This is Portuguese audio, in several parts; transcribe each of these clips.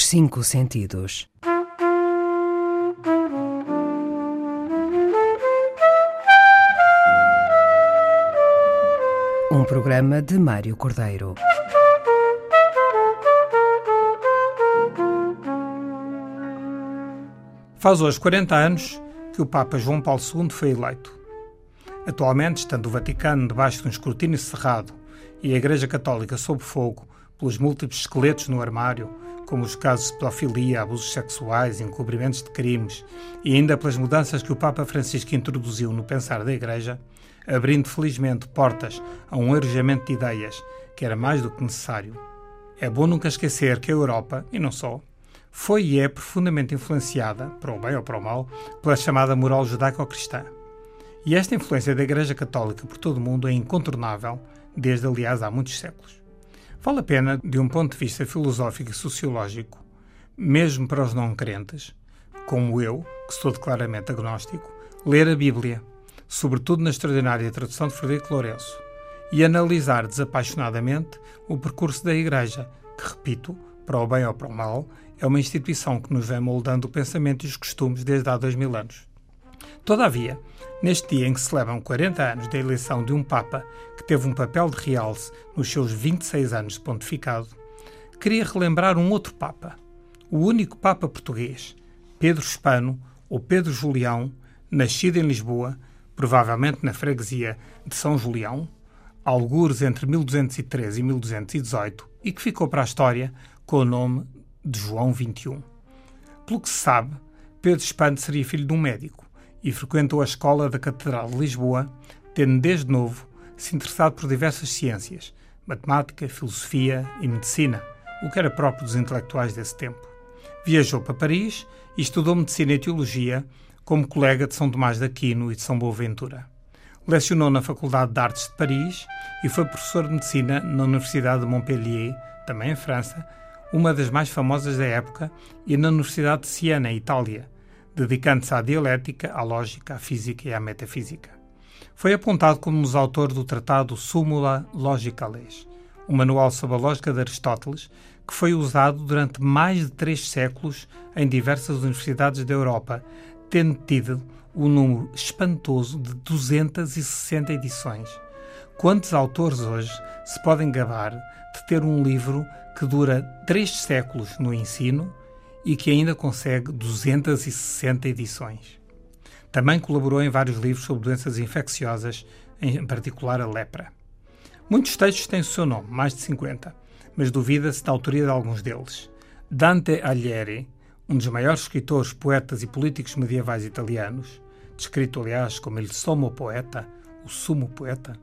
Os cinco sentidos. Um programa de Mário Cordeiro. Faz hoje 40 anos que o Papa João Paulo II foi eleito. Atualmente, estando o Vaticano debaixo de um escrutínio cerrado e a Igreja Católica sob fogo pelos múltiplos esqueletos no armário, como os casos de pedofilia, abusos sexuais, encobrimentos de crimes e ainda pelas mudanças que o Papa Francisco introduziu no pensar da Igreja, abrindo felizmente portas a um arejamento de ideias que era mais do que necessário. É bom nunca esquecer que a Europa, e não só, foi e é profundamente influenciada, para o bem ou para o mal, pela chamada moral judaico-cristã. E esta influência da Igreja Católica por todo o mundo é incontornável, desde aliás há muitos séculos. Vale a pena, de um ponto de vista filosófico e sociológico, mesmo para os não crentes, como eu, que sou declaradamente agnóstico, ler a Bíblia, sobretudo na extraordinária tradução de Frederico Lourenço, e analisar desapaixonadamente o percurso da Igreja, que, repito, para o bem ou para o mal, é uma instituição que nos vem moldando o pensamento e os costumes desde há dois mil anos. Todavia, neste dia em que celebram 40 anos da eleição de um Papa que teve um papel de realce nos seus 26 anos de pontificado, queria relembrar um outro Papa, o único Papa português, Pedro Hispano ou Pedro Julião, nascido em Lisboa, provavelmente na freguesia de São Julião, algures entre 1213 e 1218, e que ficou para a história com o nome de João XXI. Pelo que se sabe, Pedro Hispano seria filho de um médico e frequentou a escola da Catedral de Lisboa, tendo desde novo se interessado por diversas ciências, matemática, filosofia e medicina, o que era próprio dos intelectuais desse tempo. Viajou para Paris e estudou medicina e teologia como colega de São Tomás de Aquino e de São Boaventura. Lecionou na Faculdade de Artes de Paris e foi professor de medicina na Universidade de Montpellier, também em França, uma das mais famosas da época, e na Universidade de Siena, Itália, dedicando-se à dialética, à lógica, à física e à metafísica. Foi apontado como um dos autores do tratado Sumula Logicales, um manual sobre a lógica de Aristóteles, que foi usado durante mais de três séculos em diversas universidades da Europa, tendo tido um número espantoso de 260 edições. Quantos autores hoje se podem gabar de ter um livro que dura três séculos no ensino e que ainda consegue 260 edições. Também colaborou em vários livros sobre doenças infecciosas, em particular a lepra. Muitos textos têm o seu nome, mais de 50, mas duvida-se da autoria de alguns deles. Dante Alighieri, um dos maiores escritores, poetas e políticos medievais italianos, descrito aliás como ele Sommo Poeta, o Sumo Poeta,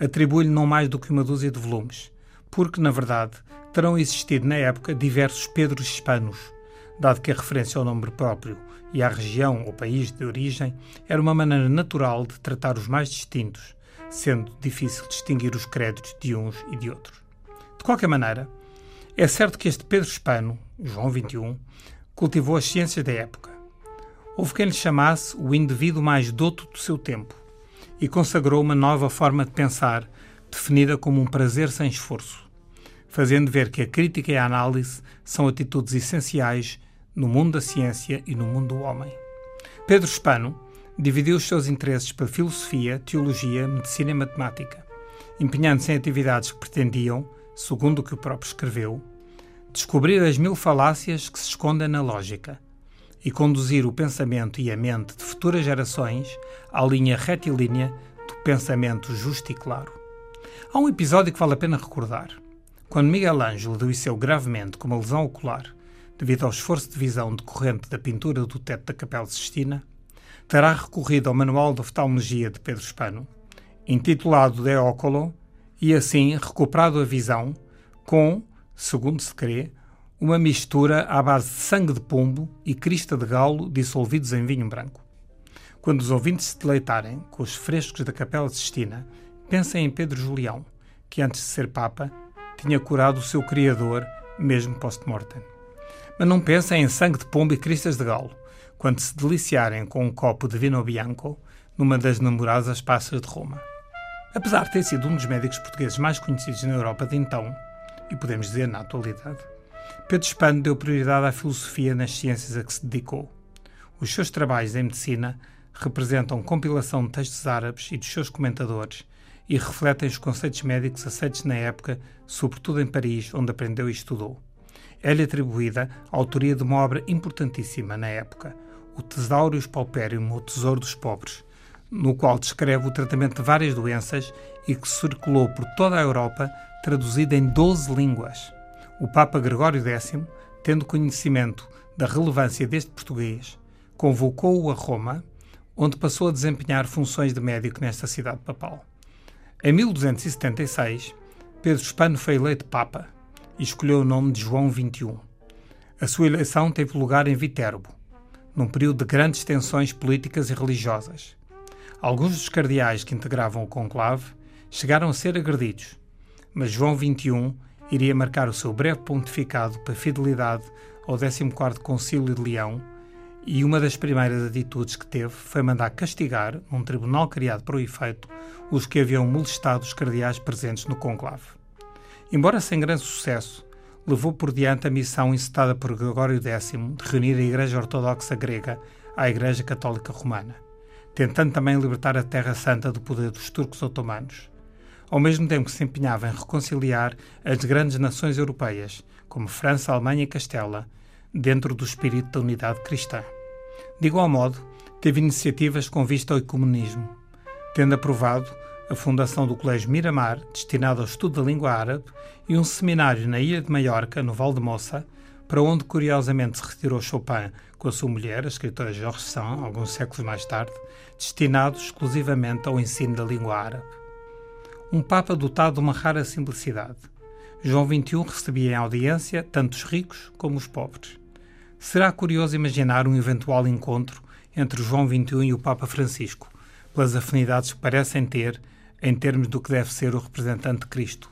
atribui-lhe não mais do que uma dúzia de volumes, porque, na verdade, terão existido na época diversos Pedros Hispanos, dado que a referência ao nome próprio e à região ou país de origem era uma maneira natural de tratar os mais distintos, sendo difícil distinguir os créditos de uns e de outros. De qualquer maneira, é certo que este Pedro Hispano, João XXI, cultivou as ciências da época. Houve quem lhe chamasse o indivíduo mais doto do seu tempo e consagrou uma nova forma de pensar, definida como um prazer sem esforço, fazendo ver que a crítica e a análise são atitudes essenciais no mundo da ciência e no mundo do homem. Pedro Hispano dividiu os seus interesses para filosofia, teologia, medicina e matemática, empenhando-se em atividades que pretendiam, segundo o que o próprio escreveu, descobrir as mil falácias que se escondem na lógica e conduzir o pensamento e a mente de futuras gerações à linha retilínea do pensamento justo e claro. Há um episódio que vale a pena recordar. Quando Miguel Ângelo adoeceu gravemente com uma lesão ocular devido ao esforço de visão decorrente da pintura do teto da Capela Sistina, terá recorrido ao Manual de Oftalmologia de Pedro Hispano, intitulado De Ocolo, e assim recuperado a visão com, segundo se crê, uma mistura à base de sangue de pombo e crista de galo dissolvidos em vinho branco. Quando os ouvintes se deleitarem com os frescos da Capela Sistina, pensem em Pedro Julião, que antes de ser Papa tinha curado o seu Criador, mesmo post-mortem. Mas não pensem em sangue de pombo e cristas de galo, quando se deliciarem com um copo de vino bianco numa das namorosas passas de Roma. Apesar de ter sido um dos médicos portugueses mais conhecidos na Europa de então, e podemos dizer na atualidade, Pedro Spano deu prioridade à filosofia nas ciências a que se dedicou. Os seus trabalhos em medicina representam compilação de textos árabes e dos seus comentadores e refletem os conceitos médicos aceitos na época, sobretudo em Paris, onde aprendeu e estudou. É-lhe atribuída a autoria de uma obra importantíssima na época, o Thesaurus Pauperium, o Tesouro dos Pobres, no qual descreve o tratamento de várias doenças e que circulou por toda a Europa, traduzido em 12 línguas. O Papa Gregório X, tendo conhecimento da relevância deste português, convocou-o a Roma, onde passou a desempenhar funções de médico nesta cidade papal. Em 1276, Pedro Hispano foi eleito Papa e escolheu o nome de João XXI. A sua eleição teve lugar em Viterbo, num período de grandes tensões políticas e religiosas. Alguns dos cardeais que integravam o conclave chegaram a ser agredidos, mas João XXI iria marcar o seu breve pontificado para fidelidade ao 14º Concílio de Leão e uma das primeiras atitudes que teve foi mandar castigar, num tribunal criado para o efeito, os que haviam molestado os cardeais presentes no conclave. Embora sem grande sucesso, levou por diante a missão incitada por Gregório X de reunir a Igreja Ortodoxa Grega à Igreja Católica Romana, tentando também libertar a Terra Santa do poder dos turcos otomanos ao mesmo tempo que se empenhava em reconciliar as grandes nações europeias, como França, Alemanha e Castela, dentro do espírito da unidade cristã. De igual modo, teve iniciativas com vista ao ecumenismo, tendo aprovado a fundação do Colégio Miramar, destinado ao estudo da língua árabe, e um seminário na ilha de Maiorca, no Val de Moça, para onde curiosamente se retirou Chopin com a sua mulher, a escritora Georges Sand, alguns séculos mais tarde, destinado exclusivamente ao ensino da língua árabe um Papa dotado de uma rara simplicidade. João XXI recebia em audiência tanto os ricos como os pobres. Será curioso imaginar um eventual encontro entre João XXI e o Papa Francisco, pelas afinidades que parecem ter em termos do que deve ser o representante de Cristo.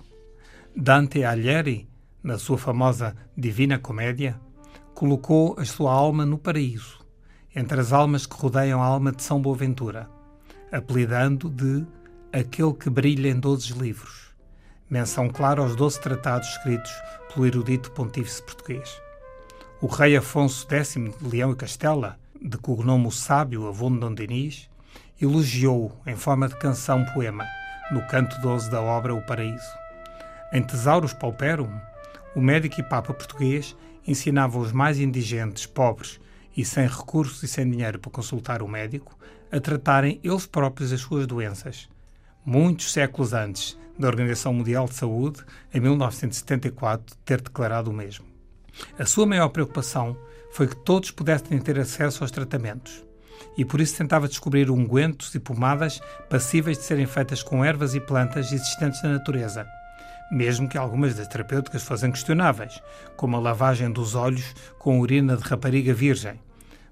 Dante Alighieri, na sua famosa Divina Comédia, colocou a sua alma no paraíso, entre as almas que rodeiam a alma de São Boaventura, apelidando de aquele que brilha em doze livros. Menção clara aos doze tratados escritos pelo erudito pontífice português. O rei Afonso X de Leão e Castela, de cognomo sábio de Dom Dinis, elogiou em forma de canção-poema, no canto 12 da obra O Paraíso. Em Tesauros Pauperum, o médico e papa português ensinava os mais indigentes, pobres e sem recursos e sem dinheiro para consultar o médico a tratarem eles próprios as suas doenças, muitos séculos antes da Organização Mundial de Saúde, em 1974, ter declarado o mesmo. A sua maior preocupação foi que todos pudessem ter acesso aos tratamentos e por isso tentava descobrir ungüentos e pomadas passíveis de serem feitas com ervas e plantas existentes na natureza, mesmo que algumas das terapêuticas fossem questionáveis, como a lavagem dos olhos com urina de rapariga virgem.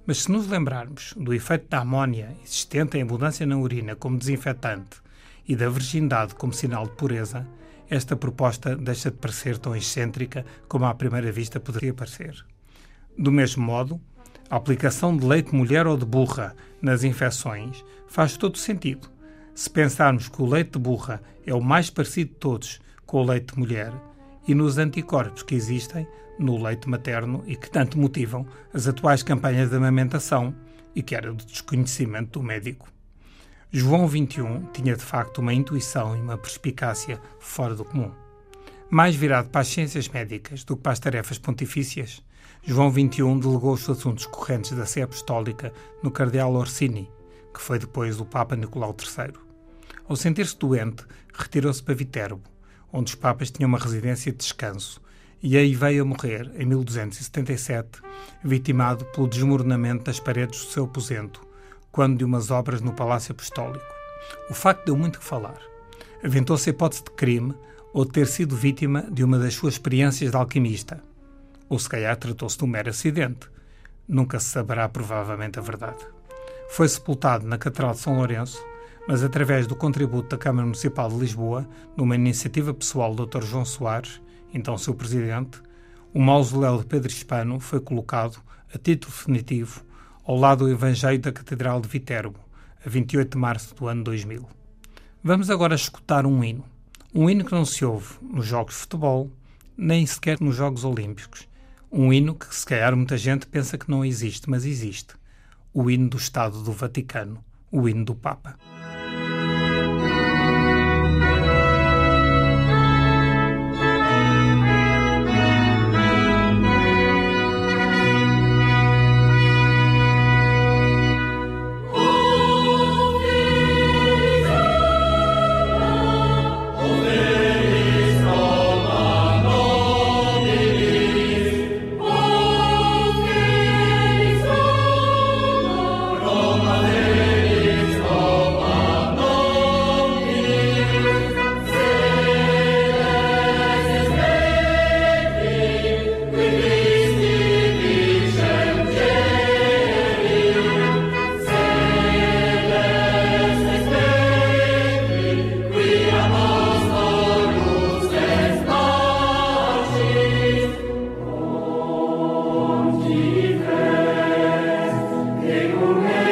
Mas se nos lembrarmos do efeito da amónia existente em abundância na urina como desinfetante e da virgindade como sinal de pureza, esta proposta deixa de parecer tão excêntrica como à primeira vista poderia parecer. Do mesmo modo, a aplicação de leite de mulher ou de burra nas infecções faz todo sentido. Se pensarmos que o leite de burra é o mais parecido de todos com o leite de mulher e nos anticorpos que existem no leite materno e que tanto motivam as atuais campanhas de amamentação e que era do desconhecimento do médico. João XXI tinha de facto uma intuição e uma perspicácia fora do comum. Mais virado para as ciências médicas do que para as tarefas pontifícias, João XXI delegou os assuntos correntes da Sé Apostólica no Cardeal Orsini, que foi depois o Papa Nicolau III. Ao sentir-se doente, retirou-se para Viterbo, onde os papas tinham uma residência de descanso, e aí veio a morrer, em 1277, vitimado pelo desmoronamento das paredes do seu aposento, quando de umas obras no Palácio Apostólico. O facto deu muito que falar. Aventou-se a hipótese de crime ou de ter sido vítima de uma das suas experiências de alquimista. Ou se calhar tratou-se de um mero acidente. Nunca se saberá provavelmente a verdade. Foi sepultado na Catedral de São Lourenço, mas através do contributo da Câmara Municipal de Lisboa, numa iniciativa pessoal do Dr. João Soares, então seu presidente, o mausoléu de Pedro Hispano foi colocado, a título definitivo, ao lado do Evangelho da Catedral de Viterbo, a 28 de março do ano 2000. Vamos agora escutar um hino. Um hino que não se ouve nos Jogos de Futebol, nem sequer nos Jogos Olímpicos, Um hino que, se calhar, muita gente pensa que não existe, mas existe. O hino do Estado do Vaticano, o hino do Papa. Amen.